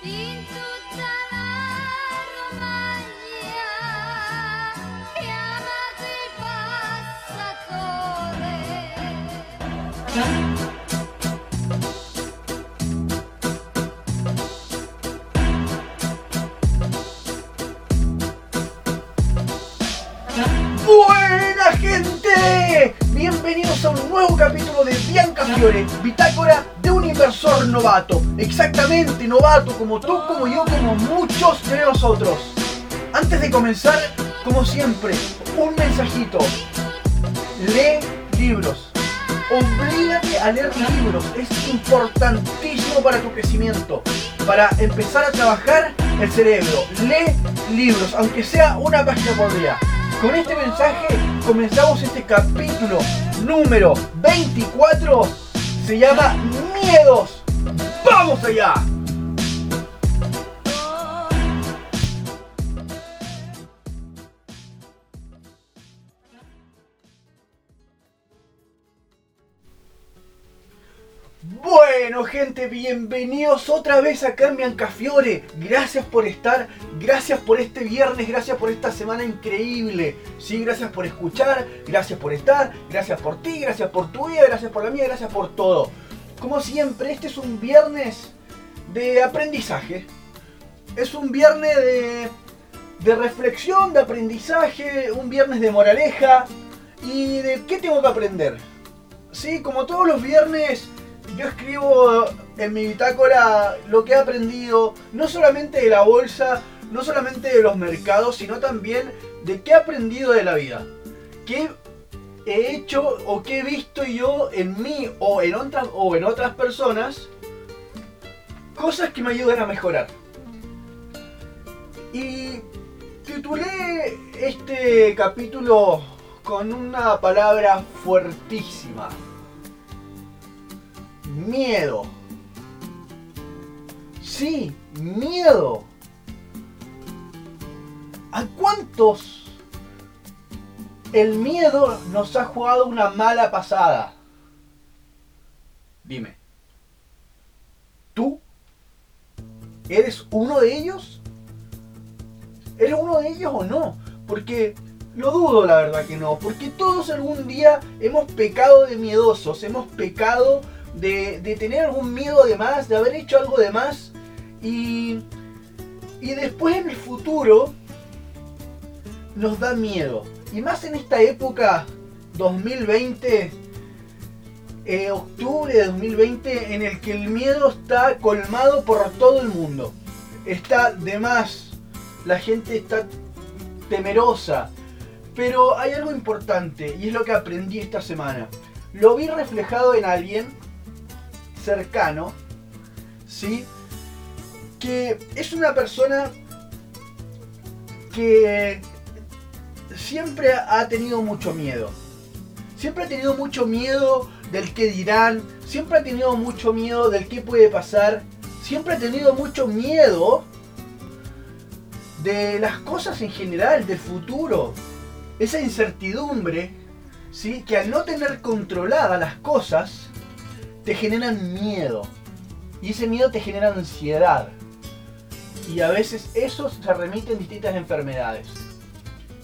In tutta la Romagna chiamate il passatore. Fiore, bitácora de un inversor novato. Exactamente novato, como tú, como yo, como muchos de nosotros. Antes de comenzar, como siempre, un mensajito. Lee libros. Oblígate a leer libros. Es importantísimo para tu crecimiento. Para empezar a trabajar el cerebro. Lee libros, aunque sea una página por día. Con este mensaje comenzamos este capítulo número 24. Se llama Miedos. ¡Vamos allá! Bueno gente, bienvenidos otra vez acá en Biancafiore. Gracias por estar, gracias por este viernes, gracias por esta semana increíble. Sí, gracias por escuchar, gracias por estar, gracias por ti, gracias por tu vida, gracias por la mía, gracias por todo. Como siempre, este es un viernes de aprendizaje. Es un viernes de, de reflexión, de aprendizaje, un viernes de moraleja y de qué tengo que aprender. Sí, como todos los viernes yo escribo en mi bitácora lo que he aprendido, no solamente de la bolsa, no solamente de los mercados, sino también de qué he aprendido de la vida. ¿Qué he hecho o qué he visto yo en mí o en otras, o en otras personas? Cosas que me ayudan a mejorar. Y titulé este capítulo con una palabra fuertísima miedo. Sí, miedo. ¿A cuántos el miedo nos ha jugado una mala pasada? Dime. ¿Tú eres uno de ellos? ¿Eres uno de ellos o no? Porque lo dudo la verdad que no, porque todos algún día hemos pecado de miedosos, hemos pecado de tener algún miedo de más, de haber hecho algo de más y, y después en el futuro nos da miedo. Y más en esta época 2020, eh, octubre de 2020, en el que el miedo está colmado por todo el mundo. Está de más, la gente está temerosa. Pero hay algo importante y es lo que aprendí esta semana. Lo vi reflejado en alguien cercano, ¿sí? Que es una persona que siempre ha tenido mucho miedo. Siempre ha tenido mucho miedo del que dirán, siempre ha tenido mucho miedo del que puede pasar, siempre ha tenido mucho miedo de las cosas en general, del futuro. Esa incertidumbre, ¿sí? que al no tener controladas las cosas, te generan miedo. Y ese miedo te genera ansiedad. Y a veces eso se remite en distintas enfermedades.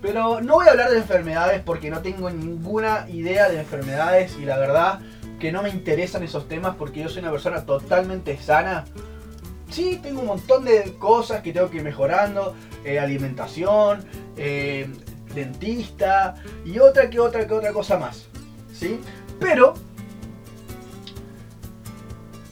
Pero no voy a hablar de enfermedades porque no tengo ninguna idea de enfermedades y la verdad que no me interesan esos temas porque yo soy una persona totalmente sana. Sí, tengo un montón de cosas que tengo que ir mejorando, eh, alimentación, eh, dentista y otra que otra que otra cosa más. ¿Sí? Pero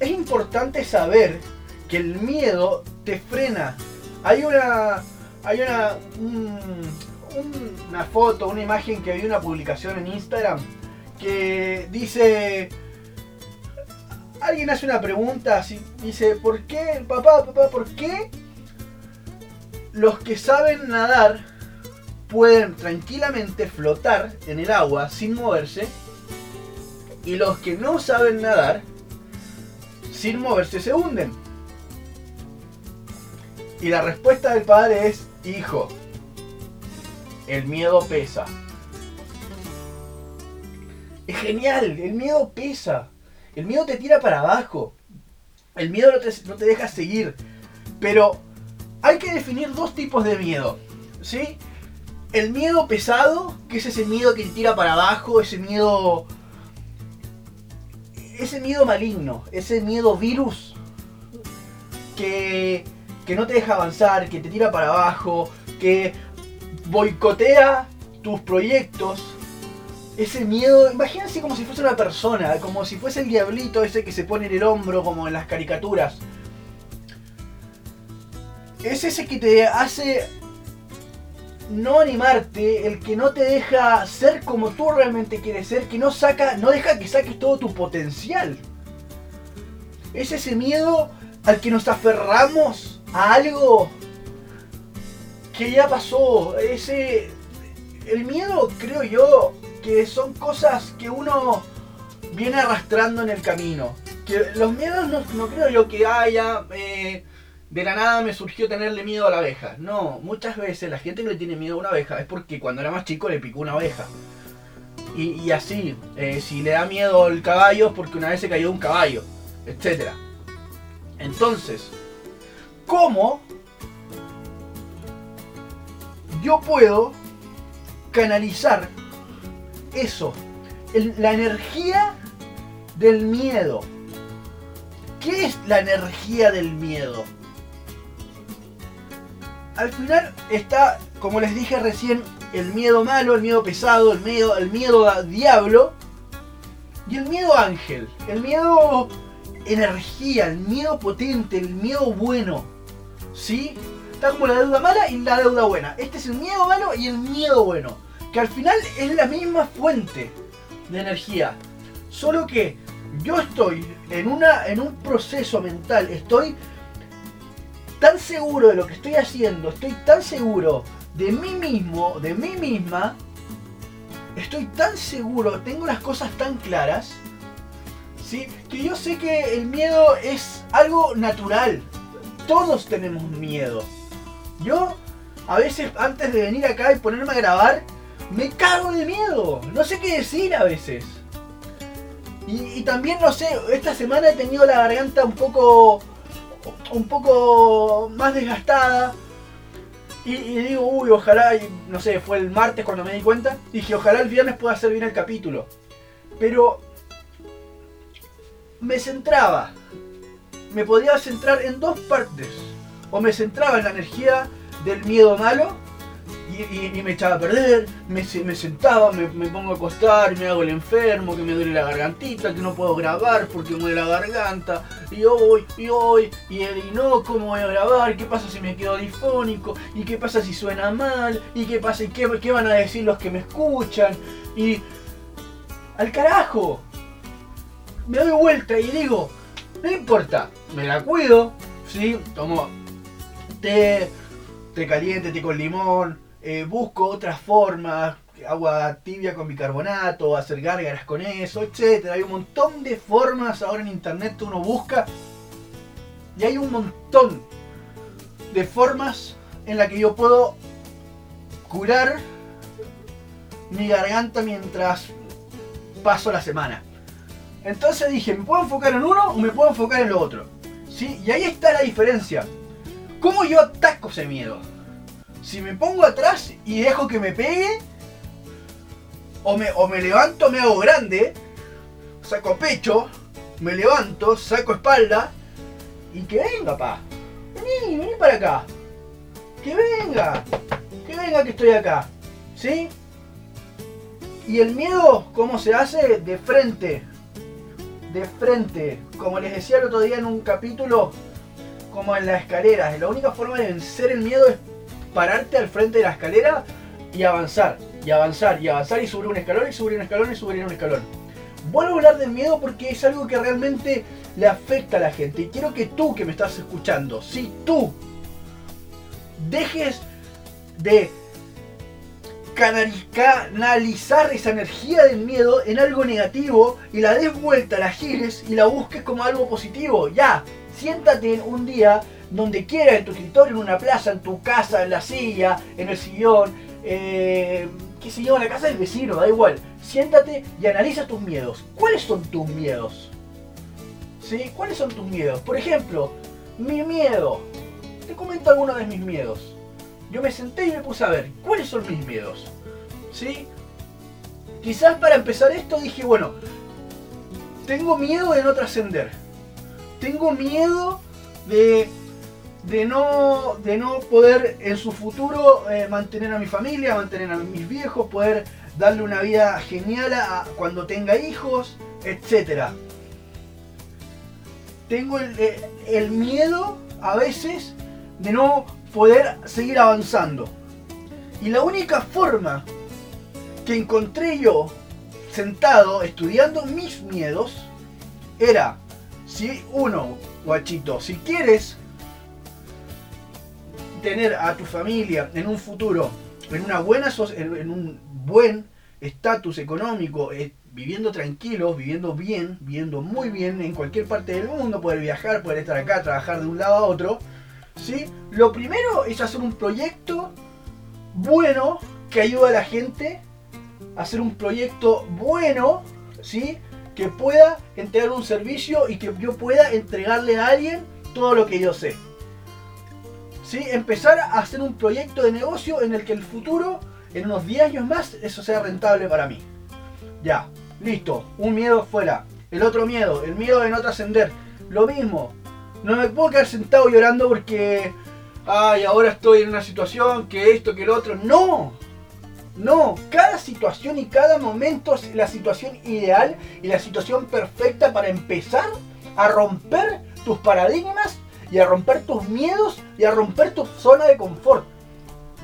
es importante saber que el miedo te frena. Hay una. Hay una. un- un- una foto, una imagen que vi una publicación en Instagram que dice. Alguien hace una pregunta así. Dice, ¿por qué, papá, papá, por qué los que saben nadar pueden tranquilamente flotar en el agua sin moverse? Y los que no saben nadar sin moverse se hunden. Y la respuesta del padre es, hijo, el miedo pesa. es genial, el miedo pesa, el miedo te tira para abajo, el miedo no te, no te deja seguir, pero hay que definir dos tipos de miedo, ¿sí? El miedo pesado, que es ese miedo que te tira para abajo, ese miedo... Ese miedo maligno, ese miedo virus que, que no te deja avanzar, que te tira para abajo, que boicotea tus proyectos. Ese miedo, imagínense como si fuese una persona, como si fuese el diablito ese que se pone en el hombro como en las caricaturas. Es ese que te hace no animarte, el que no te deja ser como tú realmente quieres ser, que no saca, no deja que saques todo tu potencial. Es ese miedo al que nos aferramos a algo que ya pasó. Ese el miedo, creo yo, que son cosas que uno viene arrastrando en el camino. Que los miedos no, no creo yo que haya eh, de la nada me surgió tenerle miedo a la abeja. No, muchas veces la gente que le tiene miedo a una abeja es porque cuando era más chico le picó una abeja. Y, así, eh, si le da miedo al caballo es porque una vez se cayó un caballo, etc. Entonces, ¿cómo yo puedo canalizar eso? el- la energía del miedo. ¿Qué es la energía del miedo? Al final está, como les dije recién, el miedo malo, el miedo pesado, el miedo, el miedo a diablo y el miedo ángel, el miedo energía, el miedo potente, el miedo bueno. ¿Sí? Está como la deuda mala y la deuda buena. Este es el miedo malo y el miedo bueno. Que al final es la misma fuente de energía. Solo que yo estoy en, una, en un proceso mental, estoy tan seguro de lo que estoy haciendo, estoy tan seguro de mí mismo, de mí misma, estoy tan seguro, tengo las cosas tan claras, ¿sí? que yo sé que el miedo es algo natural. Todos tenemos miedo. Yo, a veces, antes de venir acá y ponerme a grabar, me cago de miedo. No sé qué decir a veces. Y, y también, no sé, esta semana he tenido la garganta un poco un poco más desgastada. Y, y digo, uy, ojalá, y, no sé, fue el martes cuando me di cuenta. Dije, ojalá el viernes pueda hacer bien el capítulo. Pero me centraba. Me podía centrar en dos partes. O me centraba en la energía del miedo malo. Y, me echaba a perder, me, me sentaba, me, me pongo a acostar, me hago el enfermo, que me duele la gargantita, que no puedo grabar porque me duele la garganta, y hoy, y hoy, y, y no, ¿cómo voy a grabar? ¿Qué pasa si me quedo difónico? ¿Y qué pasa si suena mal? ¿Y qué pasa? ¿Y qué, qué van a decir los que me escuchan? Y... ¡Al carajo! Me doy vuelta y digo, no importa, me la cuido, ¿sí? Tomo té, té caliente, té con limón, eh, busco otras formas, agua tibia con bicarbonato, hacer gárgaras con eso, etcétera. Hay un montón de formas ahora en internet que uno busca y hay un montón de formas en la que yo puedo curar mi garganta mientras paso la semana. Entonces dije, ¿me puedo enfocar en uno o me puedo enfocar en lo otro? ¿Sí? Y ahí está la diferencia. ¿Cómo yo ataco ese miedo? Si me pongo atrás y dejo que me pegue, o me, o me levanto, me hago grande, saco pecho, me levanto, saco espalda, y que venga, pa. Vení, vení para acá. Que venga. Que venga que estoy acá. ¿Sí? Y el miedo, ¿cómo se hace? De frente. De frente. Como les decía el otro día en un capítulo, como en la escalera. La única forma de vencer el miedo es pararte al frente de la escalera y avanzar. Y avanzar, y avanzar, y subir un escalón, y subir un escalón, y subir un escalón. Vuelvo a hablar del miedo porque es algo que realmente le afecta a la gente. Y quiero que tú que me estás escuchando, si tú dejes de canali- canalizar esa energía del miedo en algo negativo y la des vuelta, la gires y la busques como algo positivo. Ya, siéntate un día donde quieras, en tu escritorio, en una plaza, en tu casa, en la silla, en el sillón, eh, qué sé yo, en la casa del vecino, da igual. siéntate y analiza tus miedos. ¿Cuáles son tus miedos? ¿Sí? ¿Cuáles son tus miedos? Por ejemplo, mi miedo. Te comento algunos de mis miedos. Yo me senté y me puse a ver, ¿cuáles son mis miedos? ¿Sí? Quizás para empezar esto dije, bueno, tengo miedo de no trascender. Tengo miedo de, de, no, de no poder en su futuro eh, mantener a mi familia, mantener a mis viejos, poder darle una vida genial a, cuando tenga hijos, etc. Tengo el, eh, el miedo a veces de no poder seguir avanzando. Y la única forma que encontré yo sentado estudiando mis miedos era, si uno, guachito, si quieres tener a tu familia en un futuro, en una buena en un buen estatus económico, eh, viviendo tranquilos, viviendo bien, viviendo muy bien en cualquier parte del mundo, poder viajar, poder estar acá, trabajar de un lado a otro, ¿sí? Lo primero es hacer un proyecto bueno que ayude a la gente, hacer un proyecto bueno, ¿sí? Que pueda entregar un servicio y que yo pueda entregarle a alguien todo lo que yo sé. ¿Sí? Empezar a hacer un proyecto de negocio en el que el futuro, en unos 10 años más, eso sea rentable para mí. Ya, listo, un miedo fuera. El otro miedo, el miedo de no trascender. Lo mismo, no me puedo quedar sentado llorando porque, ay, ahora estoy en una situación, que esto, que el otro. No, no, cada situación y cada momento es la situación ideal y la situación perfecta para empezar a romper tus paradigmas y a romper tus miedos y a romper tu zona de confort.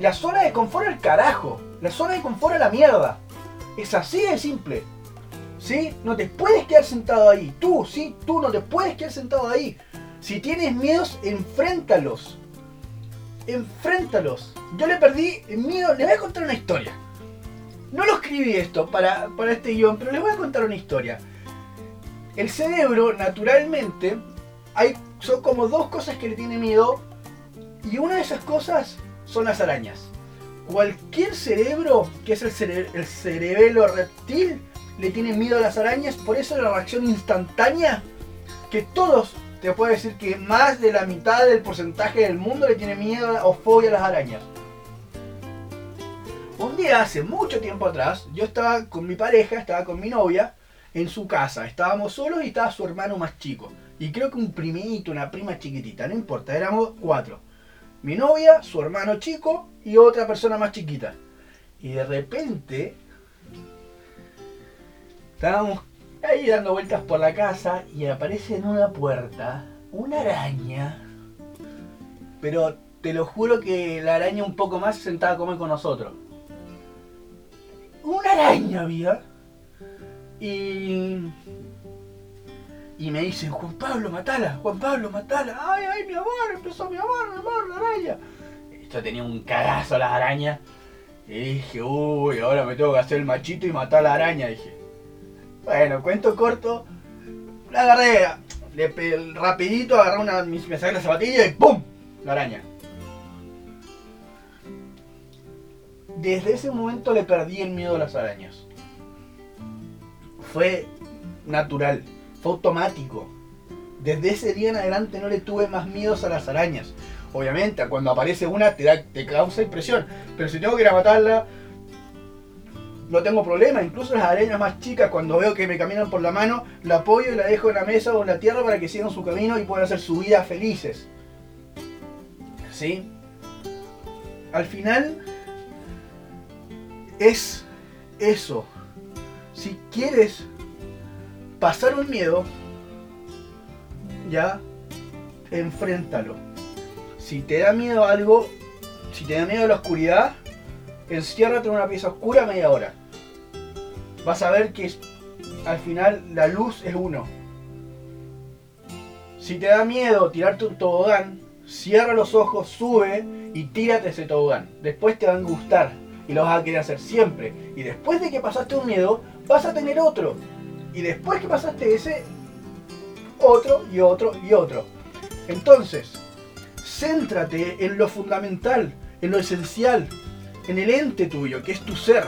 La zona de confort al carajo, la zona de confort a la mierda. Es así de simple. ¿Sí? No te puedes quedar sentado ahí. Tú, sí, tú no te puedes quedar sentado ahí. Si tienes miedos, enfréntalos. Enfréntalos. Yo le perdí el miedo. Les voy a contar una historia. No lo escribí esto para, para este guion, pero les voy a contar una historia. El cerebro, naturalmente, hay, son como dos cosas que le tiene miedo. Y una de esas cosas son las arañas. Cualquier cerebro, que es el, cere- el cerebelo reptil, le tiene miedo a las arañas. Por eso la reacción instantánea, que todos, te puedo decir que más de la mitad del porcentaje del mundo le tiene miedo o fobia a las arañas. Un día, hace mucho tiempo atrás, yo estaba con mi pareja, estaba con mi novia, en su casa. Estábamos solos y estaba su hermano más chico. Y creo que un primito, una prima chiquitita, no importa, éramos cuatro. Mi novia, su hermano chico y otra persona más chiquita. Y de repente estábamos ahí dando vueltas por la casa y aparece en una puerta una araña. Pero te lo juro que la araña un poco más se sentaba a comer con nosotros. Una araña había. Y. Y me dicen, Juan Pablo, matala, Juan Pablo, matala. Ay, ay, mi amor, empezó mi amor, mi amor, la araña. Yo tenía un cagazo a las arañas. Y dije, uy, ahora me tengo que hacer el machito y matar a la araña, dije. Bueno, cuento corto. La agarré, rapidito, agarré una, me saqué la zapatilla y ¡pum! La araña. Desde ese momento le perdí el miedo a las arañas. Fue natural, fue automático. Desde ese día en adelante no le tuve más miedos a las arañas. Obviamente, cuando aparece una te, da, te causa impresión. Pero si tengo que ir a matarla, no tengo problema. Incluso las arañas más chicas, cuando veo que me caminan por la mano, la apoyo y la dejo en la mesa o en la tierra para que sigan su camino y puedan hacer su vida felices. ¿Sí? Al final, es eso. Si quieres pasar un miedo, ya, enfréntalo. Si te da miedo algo, si te da miedo la oscuridad, enciérrate en una pieza oscura media hora. Vas a ver que al final la luz es uno. Si te da miedo tirarte un tobogán, cierra los ojos, sube y tírate ese tobogán. Después te va a gustar y lo vas a querer hacer siempre. Y después de que pasaste un miedo, vas a tener otro. Y después que pasaste ese, otro y otro y otro. Entonces, céntrate en lo fundamental, en lo esencial, en el ente tuyo, que es tu ser.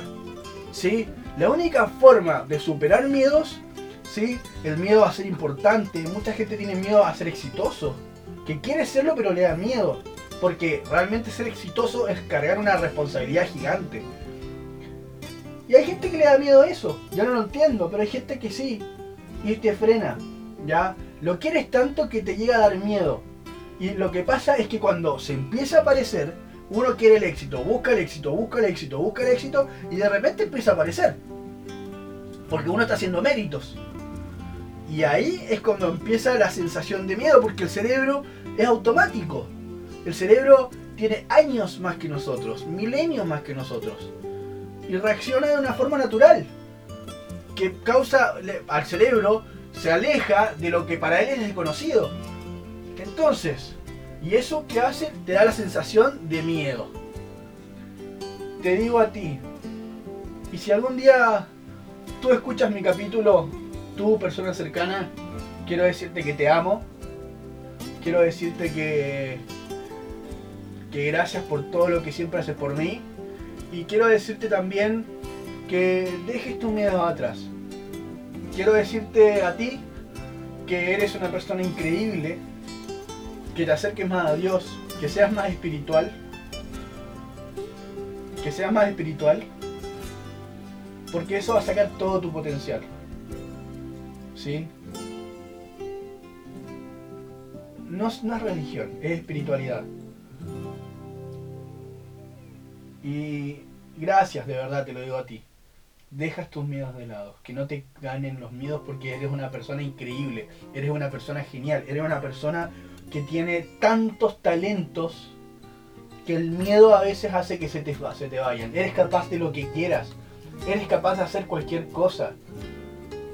¿Sí? La única forma de superar miedos, ¿sí? El miedo a ser importante. Mucha gente tiene miedo a ser exitoso. Que quiere serlo pero le da miedo. Porque realmente ser exitoso es cargar una responsabilidad gigante. Y hay gente que le da miedo eso. Yo no lo entiendo, pero hay gente que sí. Y te frena. ¿Ya? Lo quieres tanto que te llega a dar miedo. Y lo que pasa es que cuando se empieza a aparecer, uno quiere el éxito, busca el éxito, busca el éxito, busca el éxito, y de repente empieza a aparecer. Porque uno está haciendo méritos. Y ahí es cuando empieza la sensación de miedo, porque el cerebro es automático. El cerebro tiene años más que nosotros, milenios más que nosotros. Y reacciona de una forma natural. Que causa al cerebro, se aleja de lo que para él es desconocido. Entonces, ¿y eso qué hace? Te da la sensación de miedo. Te digo a ti, y si algún día tú escuchas mi capítulo, tú persona cercana, quiero decirte que te amo. Quiero decirte que que gracias por todo lo que siempre haces por mí. Y quiero decirte también que dejes tus miedos atrás. Quiero decirte a ti que eres una persona increíble, que te acerques más a Dios, que seas más espiritual, que seas más espiritual, porque eso va a sacar todo tu potencial. ¿Sí? No, no es religión, es espiritualidad. Y gracias, de verdad, te lo digo a ti. Dejas tus miedos de lado, que no te ganen los miedos porque eres una persona increíble, eres una persona genial, eres una persona que tiene tantos talentos que el miedo a veces hace que se te, se te vayan. Eres capaz de lo que quieras, eres capaz de hacer cualquier cosa,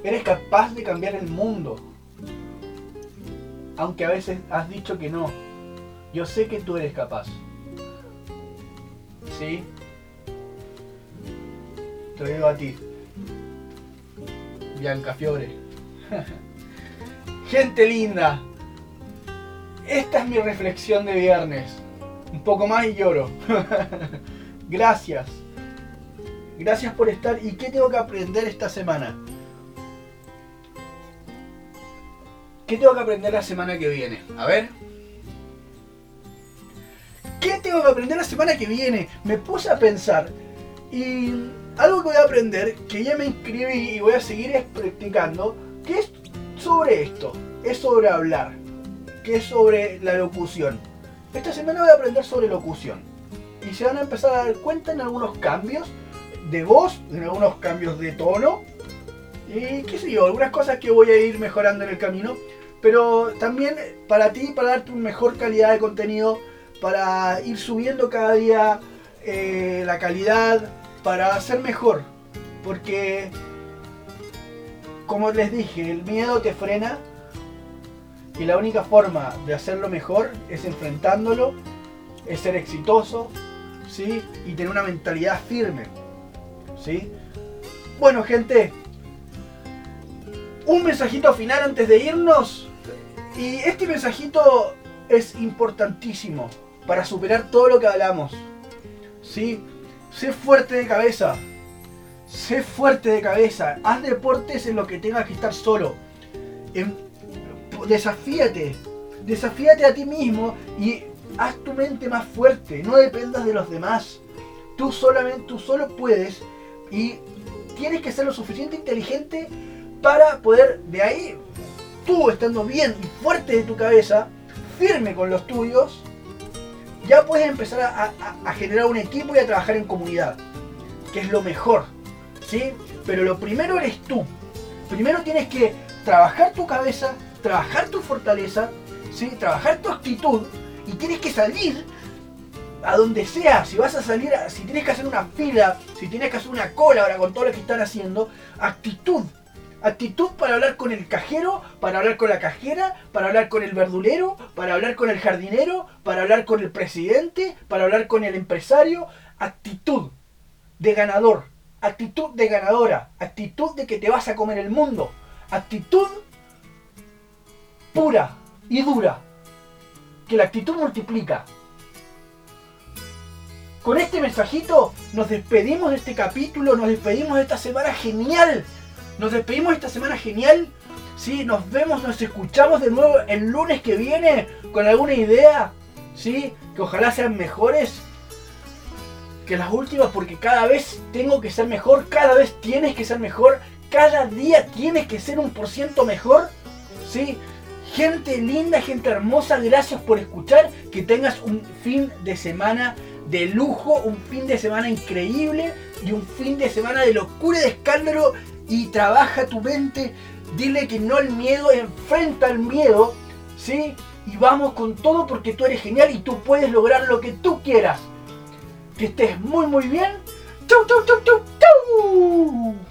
eres capaz de cambiar el mundo. Aunque a veces has dicho que no, yo sé que tú eres capaz. ¿Sí? Te lo digo a ti. Bianca Fiore. Gente linda. Esta es mi reflexión de viernes. Un poco más y lloro. Gracias. Gracias por estar. ¿Y qué tengo que aprender esta semana? ¿Qué tengo que aprender la semana que viene? A ver. ¿Qué tengo que aprender la semana que viene? Me puse a pensar. Y algo que voy a aprender, que ya me inscribí y voy a seguir practicando, que es sobre esto. Es sobre hablar. Que es sobre la locución. Esta semana voy a aprender sobre locución. Y se van a empezar a dar cuenta en algunos cambios de voz, en algunos cambios de tono. Y qué sé yo, algunas cosas que voy a ir mejorando en el camino. Pero también para ti, para darte una mejor calidad de contenido, para ir subiendo cada día eh, la calidad, para ser mejor. Porque, como les dije, el miedo te frena y la única forma de hacerlo mejor es enfrentándolo, es ser exitoso, ¿sí? Y tener una mentalidad firme, ¿sí? Bueno, gente, un mensajito final antes de irnos. Y este mensajito es importantísimo para superar todo lo que hablamos. ¿Sí? Sé fuerte de cabeza. Sé fuerte de cabeza. Haz deportes en lo que tengas que estar solo. desafíate. Desafíate a ti mismo y haz tu mente más fuerte. No dependas de los demás. Tú solamente, tú solo puedes y tienes que ser lo suficiente inteligente para poder de ahí, tú estando bien y fuerte de tu cabeza, firme con los tuyos, ya puedes empezar a, generar un equipo y a trabajar en comunidad, que es lo mejor, ¿sí? Pero lo primero eres tú. Primero tienes que trabajar tu cabeza, trabajar tu fortaleza, ¿sí? Trabajar tu actitud y tienes que salir a donde sea, si vas a salir, si tienes que hacer una fila, si tienes que hacer una cola ahora con todo lo que están haciendo, actitud, Actitud para hablar con el cajero, para hablar con la cajera, para hablar con el verdulero, para hablar con el jardinero, para hablar con el presidente, para hablar con el empresario. Actitud de ganador, actitud de ganadora, actitud de que te vas a comer el mundo, actitud pura y dura, que la actitud multiplica. con este mensajito nos despedimos de este capítulo, nos despedimos de esta semana genial. Nos despedimos de esta semana genial. Sí, nos vemos, nos escuchamos de nuevo el lunes que viene con alguna idea. Sí, que ojalá sean mejores que las últimas porque cada vez tengo que ser mejor, cada vez tienes que ser mejor, cada día tienes que ser un por ciento mejor. ¿Sí? Gente linda, gente hermosa, gracias por escuchar. Que tengas un fin de semana de lujo, un fin de semana increíble y un fin de semana de locura y de escándalo. Y trabaja tu mente, dile que no al miedo, enfrenta al miedo, ¿sí? Y vamos con todo porque tú eres genial y tú puedes lograr lo que tú quieras. Que estés muy muy bien. ¡Chau, chau, chau, chau, chau!